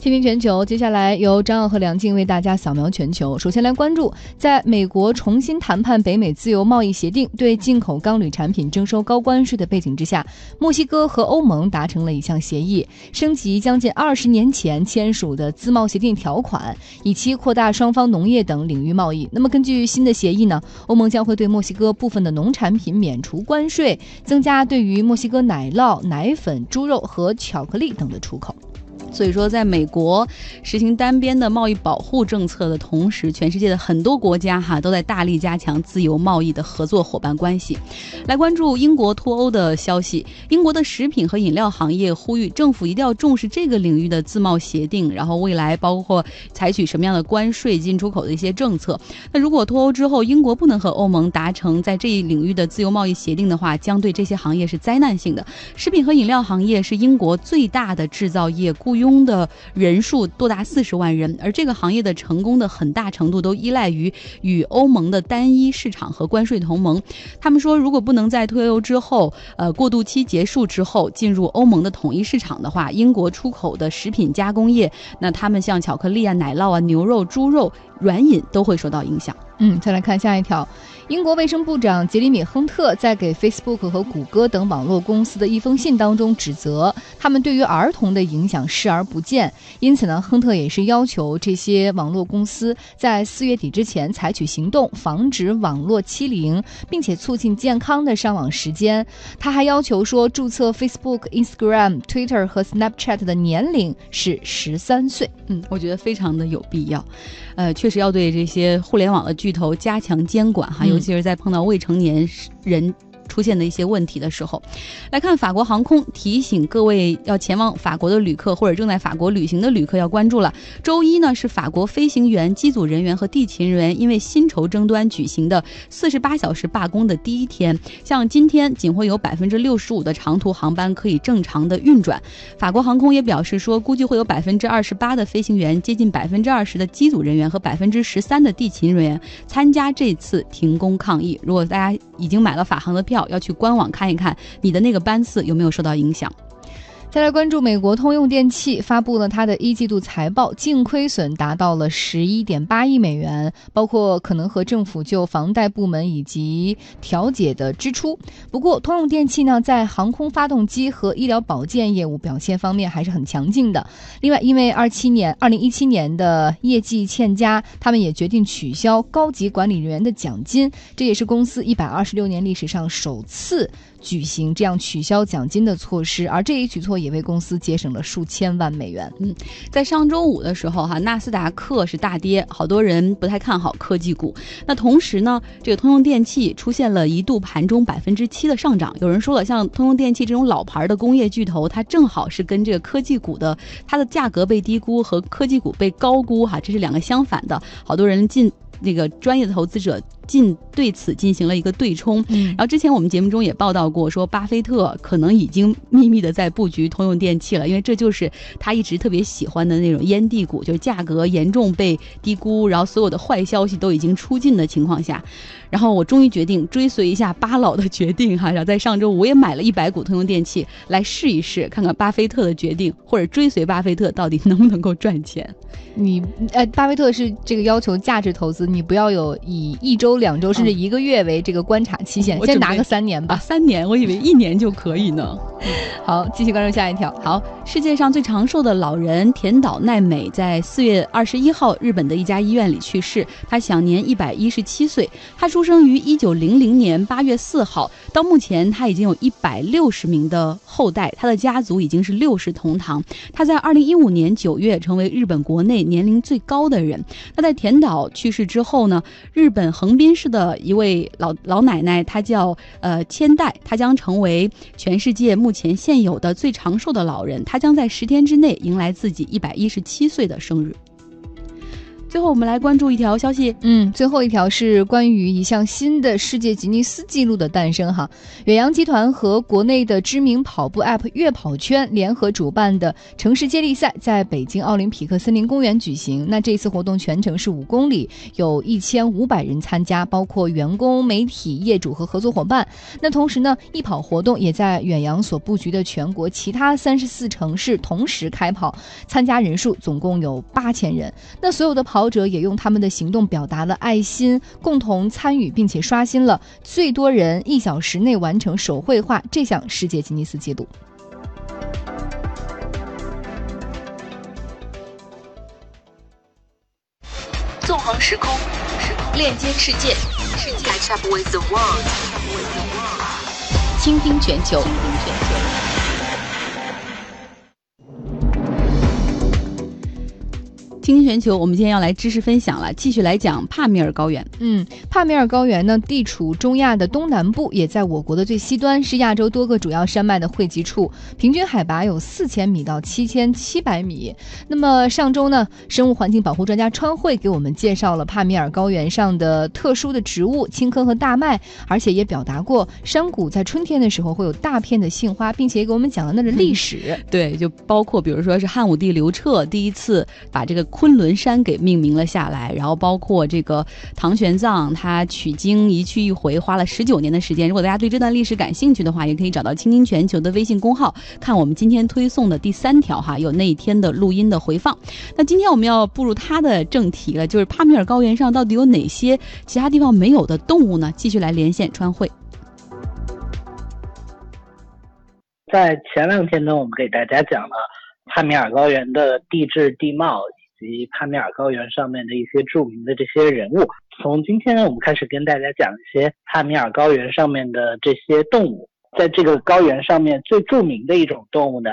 听听全球，接下来由张耀和梁静为大家扫描全球。首先来关注，在美国重新谈判北美自由贸易协定，对进口钢铝产品征收高关税的背景之下，墨西哥和欧盟达成了一项协议，升级将近二十年前签署的自贸协定条款，以期扩大双方农业等领域贸易。那么根据新的协议呢，欧盟将会对墨西哥部分的农产品免除关税，增加对于墨西哥奶酪、奶粉、猪肉和巧克力等的出口。所以说，在美国实行单边的贸易保护政策的同时，全世界的很多国家哈都在大力加强自由贸易的合作伙伴关系。来关注英国脱欧的消息，英国的食品和饮料行业呼吁政府一定要重视这个领域的自贸协定，然后未来包括采取什么样的关税进出口的一些政策。那如果脱欧之后，英国不能和欧盟达成在这一领域的自由贸易协定的话，将对这些行业是灾难性的。食品和饮料行业是英国最大的制造业，雇佣的人数多达四十万人，而这个行业的成功的很大程度都依赖于与欧盟的单一市场和关税同盟。他们说，如果不能在脱欧之后，呃，过渡期结束之后进入欧盟的统一市场的话，英国出口的食品加工业，那他们像巧克力啊、奶酪啊、牛肉、猪肉、软饮都会受到影响。嗯，再来看下一条。英国卫生部长杰里米·亨特在给 Facebook 和谷歌等网络公司的一封信当中指责他们对于儿童的影响视而不见。因此呢，亨特也是要求这些网络公司在四月底之前采取行动，防止网络欺凌，并且促进健康的上网时间。他还要求说，注册 Facebook、Instagram、Twitter 和 Snapchat 的年龄是十三岁。嗯，我觉得非常的有必要。呃，确实要对这些互联网的巨头加强监管哈，尤其是在碰到未成年人。出现的一些问题的时候，来看法国航空提醒各位要前往法国的旅客或者正在法国旅行的旅客要关注了。周一呢是法国飞行员、机组人员和地勤人员因为薪酬争端举行的四十八小时罢工的第一天。像今天仅会有百分之六十五的长途航班可以正常的运转。法国航空也表示说，估计会有百分之二十八的飞行员、接近百分之二十的机组人员和百分之十三的地勤人员参加这次停工抗议。如果大家已经买了法航的票，要去官网看一看，你的那个班次有没有受到影响。再来关注美国通用电气发布了它的一季度财报，净亏损达到了十一点八亿美元，包括可能和政府就房贷部门以及调解的支出。不过，通用电气呢在航空发动机和医疗保健业务表现方面还是很强劲的。另外，因为二七年二零一七年的业绩欠佳，他们也决定取消高级管理人员的奖金，这也是公司一百二十六年历史上首次。举行这样取消奖金的措施，而这一举措也为公司节省了数千万美元。嗯，在上周五的时候，哈，纳斯达克是大跌，好多人不太看好科技股。那同时呢，这个通用电气出现了一度盘中百分之七的上涨。有人说了，像通用电气这种老牌的工业巨头，它正好是跟这个科技股的它的价格被低估和科技股被高估，哈，这是两个相反的。好多人进那个专业的投资者。进对此进行了一个对冲，然后之前我们节目中也报道过，说巴菲特可能已经秘密的在布局通用电器了，因为这就是他一直特别喜欢的那种烟蒂股，就是价格严重被低估，然后所有的坏消息都已经出尽的情况下，然后我终于决定追随一下巴老的决定哈，然后在上周五我也买了一百股通用电器来试一试，看看巴菲特的决定或者追随巴菲特到底能不能够赚钱。你呃，巴菲特是这个要求价值投资，你不要有以一周。两周甚至一个月为这个观察期限，先拿个三年吧。三年，我以为一年就可以呢。好，继续关注下一条。好，世界上最长寿的老人田岛奈美在四月二十一号日本的一家医院里去世，他享年一百一十七岁。他出生于一九零零年八月四号，到目前他已经有一百六十名的后代，他的家族已经是六世同堂。他在二零一五年九月成为日本国内年龄最高的人。那在田岛去世之后呢，日本横滨。市的一位老老奶奶，她叫呃千代，她将成为全世界目前现有的最长寿的老人。她将在十天之内迎来自己一百一十七岁的生日。最后我们来关注一条消息，嗯，最后一条是关于一项新的世界吉尼斯纪录的诞生哈。远洋集团和国内的知名跑步 App 悦跑圈联合主办的城市接力赛在北京奥林匹克森林公园举行。那这次活动全程是五公里，有一千五百人参加，包括员工、媒体、业主和合作伙伴。那同时呢，易跑活动也在远洋所布局的全国其他三十四城市同时开跑，参加人数总共有八千人。那所有的跑。跑者也用他们的行动表达了爱心，共同参与，并且刷新了最多人一小时内完成手绘画这项世界吉尼斯纪录。纵横时空，链接世界，世界 catch up with the world，倾听全球。倾听全球，我们今天要来知识分享了，继续来讲帕米尔高原。嗯，帕米尔高原呢，地处中亚的东南部，也在我国的最西端，是亚洲多个主要山脉的汇集处，平均海拔有四千米到七千七百米。那么上周呢，生物环境保护专家川慧给我们介绍了帕米尔高原上的特殊的植物青稞和大麦，而且也表达过山谷在春天的时候会有大片的杏花，并且给我们讲了那的历史。对，就包括比如说是汉武帝刘彻第一次把这个。昆仑山给命名了下来，然后包括这个唐玄奘他取经一去一回花了十九年的时间。如果大家对这段历史感兴趣的话，也可以找到“青青全球”的微信公号，看我们今天推送的第三条哈，有那一天的录音的回放。那今天我们要步入它的正题了，就是帕米尔高原上到底有哪些其他地方没有的动物呢？继续来连线川汇。在前两天呢，我们给大家讲了帕米尔高原的地质地貌。及帕米尔高原上面的一些著名的这些人物。从今天呢，我们开始跟大家讲一些帕米尔高原上面的这些动物。在这个高原上面最著名的一种动物呢，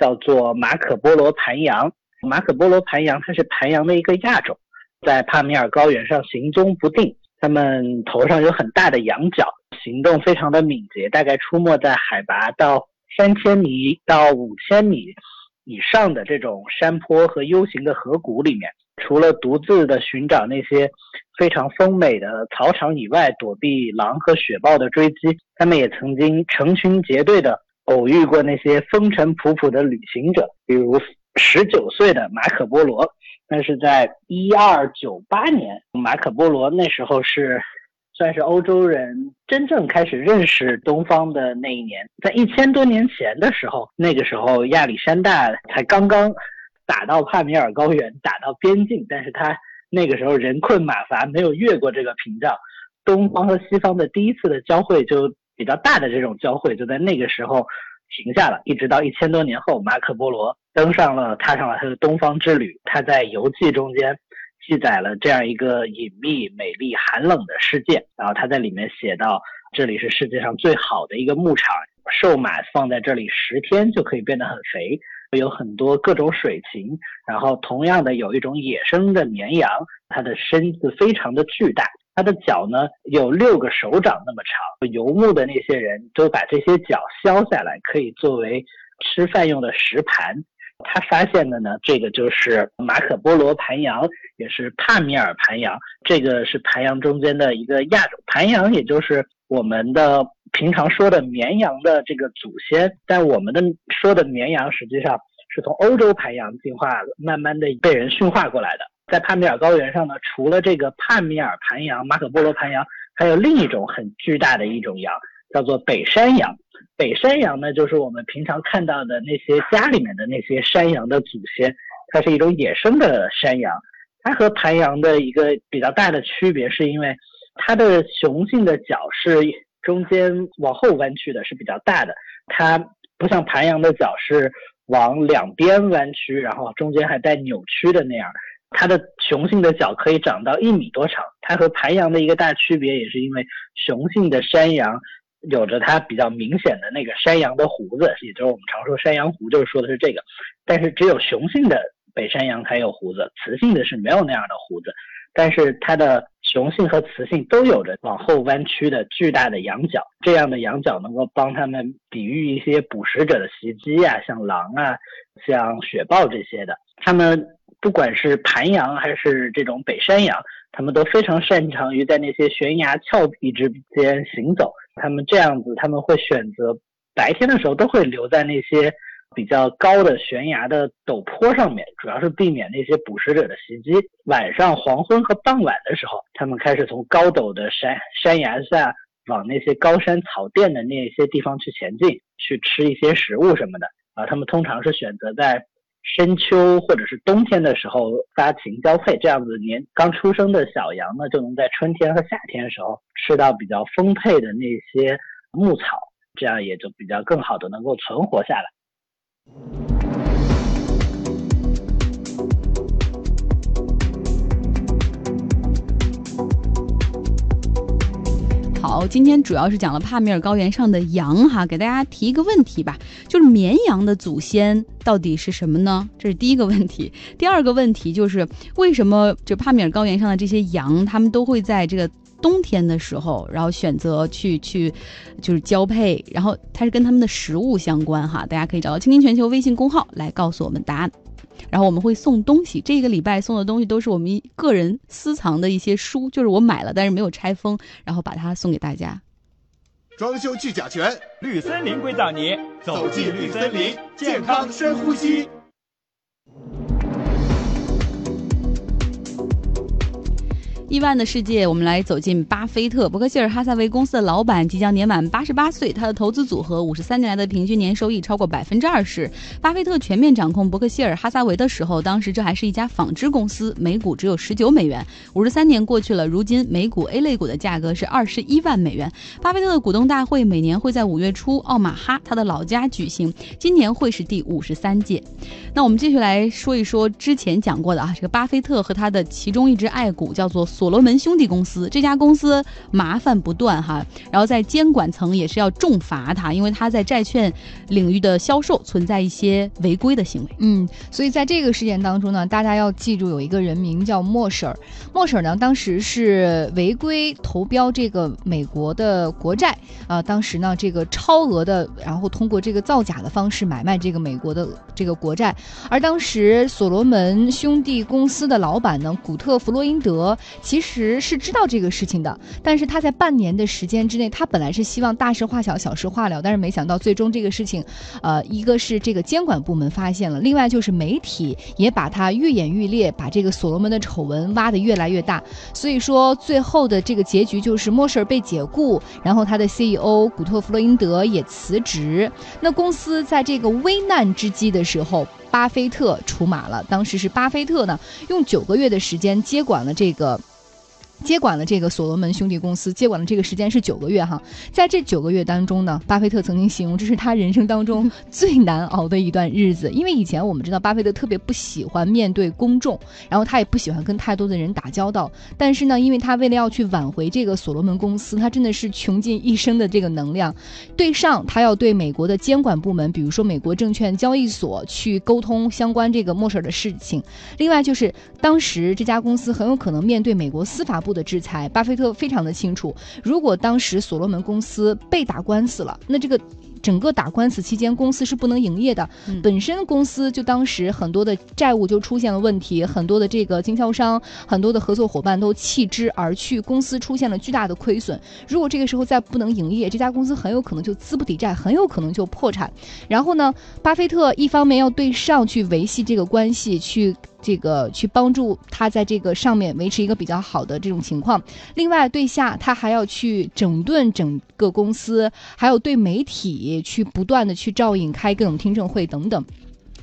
叫做马可波罗盘羊。马可波罗盘羊它是盘羊的一个亚种，在帕米尔高原上行踪不定。它们头上有很大的羊角，行动非常的敏捷，大概出没在海拔到三千米到五千米。以上的这种山坡和 U 型的河谷里面，除了独自的寻找那些非常丰美的草场以外，躲避狼和雪豹的追击，他们也曾经成群结队的偶遇过那些风尘仆仆的旅行者，比如十九岁的马可波罗。那是在一二九八年，马可波罗那时候是。算是欧洲人真正开始认识东方的那一年，在一千多年前的时候，那个时候亚历山大才刚刚打到帕米尔高原，打到边境，但是他那个时候人困马乏，没有越过这个屏障，东方和西方的第一次的交汇就比较大的这种交汇就在那个时候停下了，一直到一千多年后，马可波罗登上了踏上了他的东方之旅，他在游记中间。记载了这样一个隐秘、美丽、寒冷的世界。然后他在里面写到，这里是世界上最好的一个牧场，瘦马放在这里十天就可以变得很肥，有很多各种水禽。然后同样的，有一种野生的绵羊，它的身子非常的巨大，它的脚呢有六个手掌那么长。游牧的那些人都把这些脚削下来，可以作为吃饭用的食盘。他发现的呢，这个就是马可波罗盘羊，也是帕米尔盘羊。这个是盘羊中间的一个亚种，盘羊也就是我们的平常说的绵羊的这个祖先。但我们的说的绵羊实际上是从欧洲盘羊进化，慢慢的被人驯化过来的。在帕米尔高原上呢，除了这个帕米尔盘羊、马可波罗盘羊，还有另一种很巨大的一种羊，叫做北山羊。北山羊呢，就是我们平常看到的那些家里面的那些山羊的祖先，它是一种野生的山羊。它和盘羊的一个比较大的区别，是因为它的雄性的角是中间往后弯曲的，是比较大的。它不像盘羊的角是往两边弯曲，然后中间还带扭曲的那样。它的雄性的角可以长到一米多长。它和盘羊的一个大区别，也是因为雄性的山羊。有着它比较明显的那个山羊的胡子，也就是我们常说山羊胡，就是说的是这个。但是只有雄性的北山羊才有胡子，雌性的是没有那样的胡子。但是它的雄性和雌性都有着往后弯曲的巨大的羊角，这样的羊角能够帮它们抵御一些捕食者的袭击啊，像狼啊、像雪豹这些的。它们不管是盘羊还是这种北山羊，他们都非常擅长于在那些悬崖峭壁之间行走。他们这样子，他们会选择白天的时候都会留在那些比较高的悬崖的陡坡上面，主要是避免那些捕食者的袭击。晚上黄昏和傍晚的时候，他们开始从高陡的山山崖下往那些高山草甸的那些地方去前进，去吃一些食物什么的。啊，他们通常是选择在。深秋或者是冬天的时候发情交配，这样子年刚出生的小羊呢，就能在春天和夏天的时候吃到比较丰沛的那些牧草，这样也就比较更好的能够存活下来。今天主要是讲了帕米尔高原上的羊哈，给大家提一个问题吧，就是绵羊的祖先到底是什么呢？这是第一个问题。第二个问题就是为什么就帕米尔高原上的这些羊，它们都会在这个冬天的时候，然后选择去去就是交配，然后它是跟它们的食物相关哈。大家可以找到“倾听全球”微信公号来告诉我们答案。然后我们会送东西，这个礼拜送的东西都是我们个人私藏的一些书，就是我买了但是没有拆封，然后把它送给大家。装修去甲醛，绿森林硅藻泥，走进绿森林，健康深呼吸。亿万的世界，我们来走进巴菲特。伯克希尔哈萨维公司的老板即将年满八十八岁，他的投资组合五十三年来的平均年收益超过百分之二十。巴菲特全面掌控伯克希尔哈萨维的时候，当时这还是一家纺织公司，每股只有十九美元。五十三年过去了，如今每股 A 类股的价格是二十一万美元。巴菲特的股东大会每年会在五月初奥马哈他的老家举行，今年会是第五十三届。那我们继续来说一说之前讲过的啊，这个巴菲特和他的其中一只爱股叫做。所罗门兄弟公司这家公司麻烦不断哈，然后在监管层也是要重罚他，因为他在债券领域的销售存在一些违规的行为。嗯，所以在这个事件当中呢，大家要记住有一个人名叫莫婶儿。莫婶儿呢，当时是违规投标这个美国的国债啊，当时呢这个超额的，然后通过这个造假的方式买卖这个美国的这个国债，而当时所罗门兄弟公司的老板呢，古特弗洛因德。其实是知道这个事情的，但是他在半年的时间之内，他本来是希望大事化小，小事化了，但是没想到最终这个事情，呃，一个是这个监管部门发现了，另外就是媒体也把他愈演愈烈，把这个所罗门的丑闻挖得越来越大，所以说最后的这个结局就是莫舍尔被解雇，然后他的 CEO 古特弗洛因德也辞职，那公司在这个危难之际的时候。巴菲特出马了，当时是巴菲特呢，用九个月的时间接管了这个。接管了这个所罗门兄弟公司，接管了这个时间是九个月哈，在这九个月当中呢，巴菲特曾经形容这是他人生当中 最难熬的一段日子，因为以前我们知道巴菲特特别不喜欢面对公众，然后他也不喜欢跟太多的人打交道，但是呢，因为他为了要去挽回这个所罗门公司，他真的是穷尽一生的这个能量，对上他要对美国的监管部门，比如说美国证券交易所去沟通相关这个莫事儿的事情，另外就是当时这家公司很有可能面对美国司法部。的制裁，巴菲特非常的清楚，如果当时所罗门公司被打官司了，那这个。整个打官司期间，公司是不能营业的。本身公司就当时很多的债务就出现了问题，很多的这个经销商、很多的合作伙伴都弃之而去，公司出现了巨大的亏损。如果这个时候再不能营业，这家公司很有可能就资不抵债，很有可能就破产。然后呢，巴菲特一方面要对上去维系这个关系，去这个去帮助他在这个上面维持一个比较好的这种情况；另外对下他还要去整顿整个公司，还有对媒体。去不断的去照应，开各种听证会等等，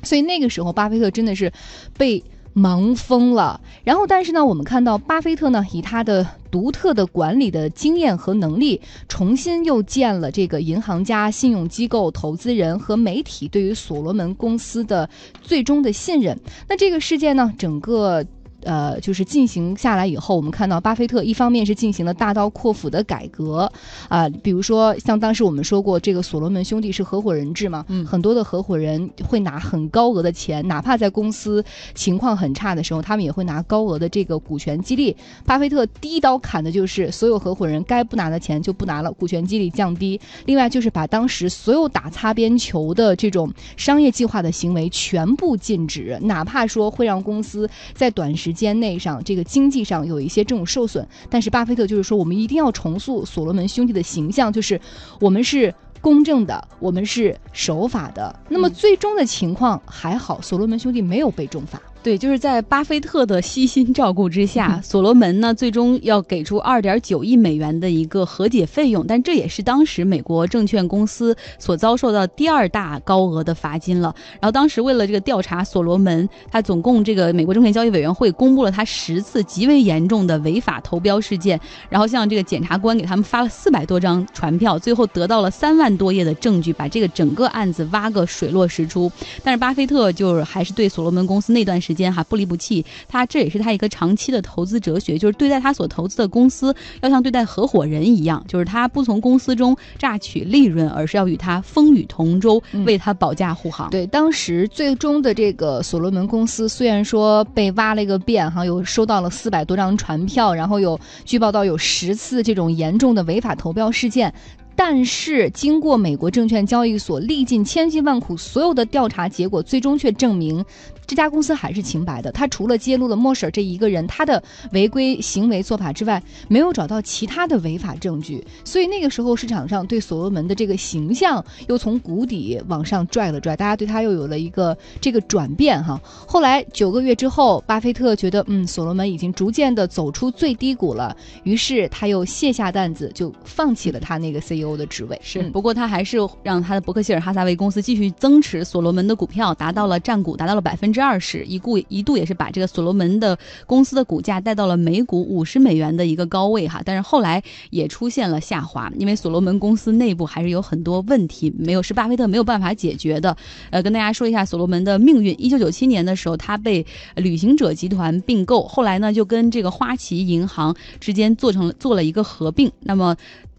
所以那个时候巴菲特真的是被忙疯了。然后，但是呢，我们看到巴菲特呢，以他的独特的管理的经验和能力，重新又建了这个银行家、信用机构、投资人和媒体对于所罗门公司的最终的信任。那这个事件呢，整个。呃，就是进行下来以后，我们看到巴菲特一方面是进行了大刀阔斧的改革，啊，比如说像当时我们说过，这个所罗门兄弟是合伙人制嘛，嗯很多的合伙人会拿很高额的钱，哪怕在公司情况很差的时候，他们也会拿高额的这个股权激励。巴菲特第一刀砍的就是所有合伙人该不拿的钱就不拿了，股权激励降低。另外就是把当时所有打擦边球的这种商业计划的行为全部禁止，哪怕说会让公司在短时间内上这个经济上有一些这种受损，但是巴菲特就是说，我们一定要重塑所罗门兄弟的形象，就是我们是。公正的，我们是守法的。那么最终的情况还好，所罗门兄弟没有被重罚。对，就是在巴菲特的悉心照顾之下，所罗门呢最终要给出二点九亿美元的一个和解费用，但这也是当时美国证券公司所遭受到第二大高额的罚金了。然后当时为了这个调查所罗门，他总共这个美国证券交易委员会公布了他十次极为严重的违法投标事件，然后向这个检察官给他们发了四百多张传票，最后得到了三万多页的证据，把这个整个案子挖个水落石出。但是巴菲特就是还是对所罗门公司那段时间哈不离不弃，他这也是他一个长期的投资哲学，就是对待他所投资的公司要像对待合伙人一样，就是他不从公司中榨取利润，而是要与他风雨同舟，嗯为他保驾护航。对，当时最终的这个所罗门公司虽然说被挖了一个遍，哈，有收到了四百多张传票，然后有据报道有十次这种严重的违法投标事件。但是，经过美国证券交易所历尽千辛万苦，所有的调查结果最终却证明，这家公司还是清白的。他除了揭露了莫舍尔这一个人他的违规行为做法之外，没有找到其他的违法证据。所以那个时候市场上对所罗门的这个形象又从谷底往上拽了拽，大家对他又有了一个这个转变哈。后来九个月之后，巴菲特觉得嗯，所罗门已经逐渐的走出最低谷了，于是他又卸下担子，就放弃了他那个 CEO 的职位。是，嗯不过他还是让他的伯克希尔哈撒韦公司继续增持所罗门的股票，达到了占股达到了百分之二十，一度一度也是把这个所罗门的公司的股价带到了每股五十美元的一个高位哈。但是后来也出现了下滑，因为所罗门公司内部还是有很多问题，没有是巴菲特没有办法解决的。呃，跟大家说一下所罗门的命运。一九九七年的时候，他被旅行者集团并购，后来呢就跟这个花旗银行之间做成了做了一个合并。那么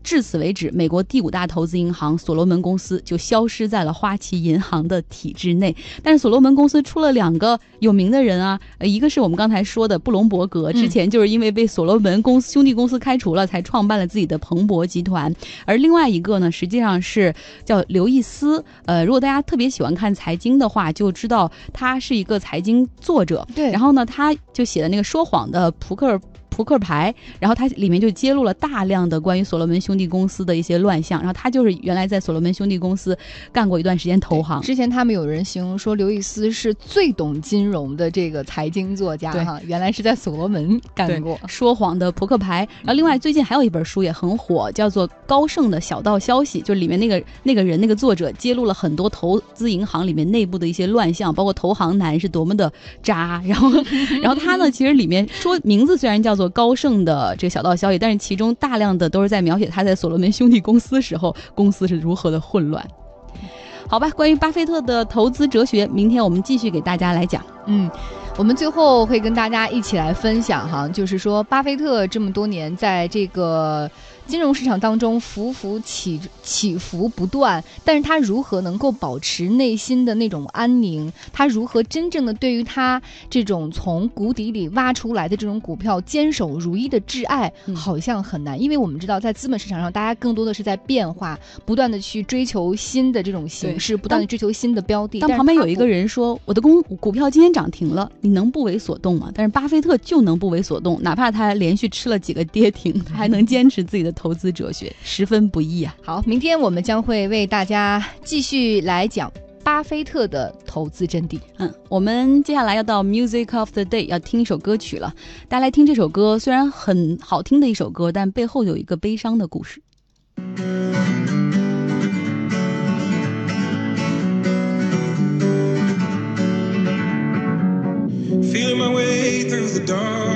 至此为止，美国第五大投资银行所罗门公司就消失在了花旗银行的体制内。但是所罗门公司出了两个有名的人啊，呃，一个是我们刚才说的布隆伯格，之前就是因为被所罗门公司兄弟公司开除了，才创办了自己的彭博集团。而另外一个呢，实际上是叫刘易斯。呃，如果大家特别喜欢看财经的话，就知道他是一个财经作者。对然后呢，他就写的那个说谎的扑克。扑克牌，然后他里面就揭露了大量的关于所罗门兄弟公司的一些乱象，然后他就是原来在所罗门兄弟公司干过一段时间投行，之前他们有人形容说刘易斯是最懂金融的这个财经作家对哈，原来是在所罗门干过。说谎的扑克牌。然后另外最近还有一本书也很火，叫做《高盛的小道消息》，就里面那个那个人那个作者揭露了很多投资银行里面内部的一些乱象，包括投行男是多么的渣。然后 然后他呢，其实里面说名字虽然叫做高盛的这个小道消息，但是其中大量的都是在描写他在所罗门兄弟公司时候公司是如何的混乱。好吧，关于巴菲特的投资哲学，明天我们继续给大家来讲。嗯，我们最后会跟大家一起来分享哈，就是说巴菲特这么多年在这个金融市场当中浮浮起起伏不断，但是他如何能够保持内心的那种安宁？他如何真正的对于他这种从谷底里挖出来的这种股票坚守如一的挚爱，嗯好像很难，因为我们知道在资本市场上，大家更多的是在变化，不断的去追求新的这种形式，不断的追求新的标的。当旁边有一个人说：“我的公股票今天涨停了，你能不为所动吗？”但是巴菲特就能不为所动，哪怕他连续吃了几个跌停，他还能坚持自己的投资哲学，十分不易啊！好，明天我们将会为大家继续来讲巴菲特的投资真谛。嗯，我们接下来要到 Music of the Day，要听一首歌曲了。大家来听这首歌，虽然很好听的一首歌，但背后有一个悲伤的故事。Feeling my way through the darkness,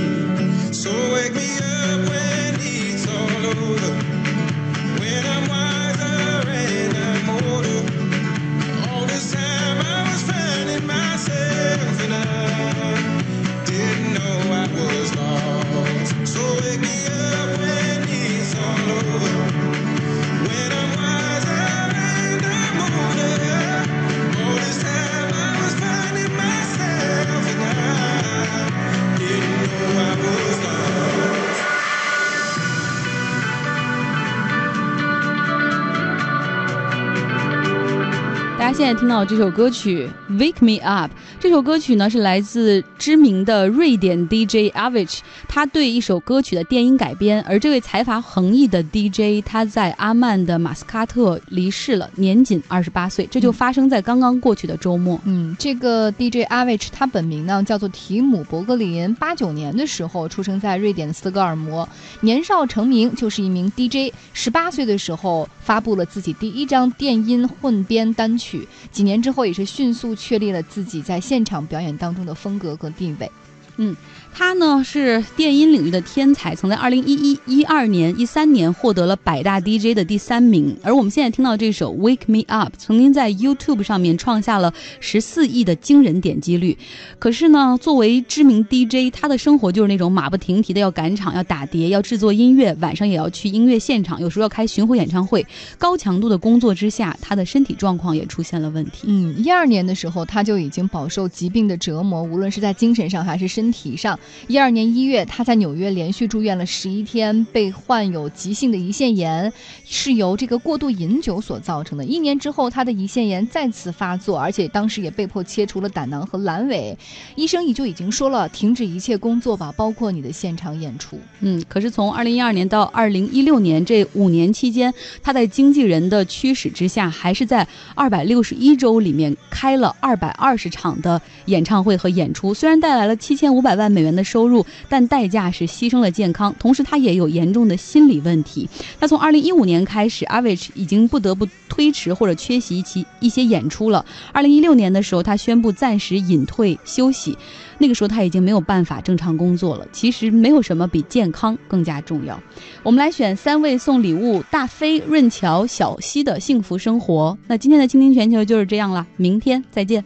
大家现在听到这首歌曲《Wake Me Up》，这首歌曲呢是来自知名的瑞典 DJ Avicii，他对一首歌曲的电音改编。而这位才华横溢的 DJ，他在阿曼的马斯喀特离世了，年仅二十八岁。这就发生在刚刚过去的周末。嗯，这个 DJ Avicii 他本名呢叫做提姆·伯格林，八九年的时候出生在瑞典斯德哥尔摩，年少成名就是一名 DJ。十八岁的时候发布了自己第一张电音混编单曲，几年之后也是迅速确立了自己在现场表演当中的风格和地位。嗯，他呢是电音领域的天才，曾在二零一一、一二年、一三年获得了百大 DJ 的第三名。而我们现在听到这首《Wake Me Up》，曾经在 YouTube 上面创下了十四亿的惊人点击率。可是呢，作为知名 DJ，他的生活就是那种马不停蹄的要赶场、要打碟、要制作音乐，晚上也要去音乐现场，有时候要开巡回演唱会。高强度的工作之下，他的身体状况也出现了问题。嗯，一二年的时候他就已经饱受疾病的折磨，无论是在精神上还是身体上。一二年一月，他在纽约连续住院了十一天，被患有急性的胰腺炎，是由这个过度饮酒所造成的。一年之后，他的胰腺炎再次发作，而且当时也被迫切除了胆囊和阑尾。医生也就已经说了，停止一切工作吧，包括你的现场演出。嗯，可是从二零一二年到二零一六年这五年期间，他在经纪人的驱使之下，还是在二百六十一周里面开了二百二十场的演唱会和演出。虽然带来了七千五百万美元的收入，但代价是牺牲了健康，同时他也有严重的心理问题。那从二零一五年开始，Avici 已经不得不推迟或者缺席其一些演出了。二零一六年的时候，他宣布暂时隐退休息。那个时候他已经没有办法正常工作了。其实没有什么比健康更加重要。我们来选三位送礼物：大飞、润乔、小溪的幸福生活。那今天的倾听全球就是这样了，明天再见。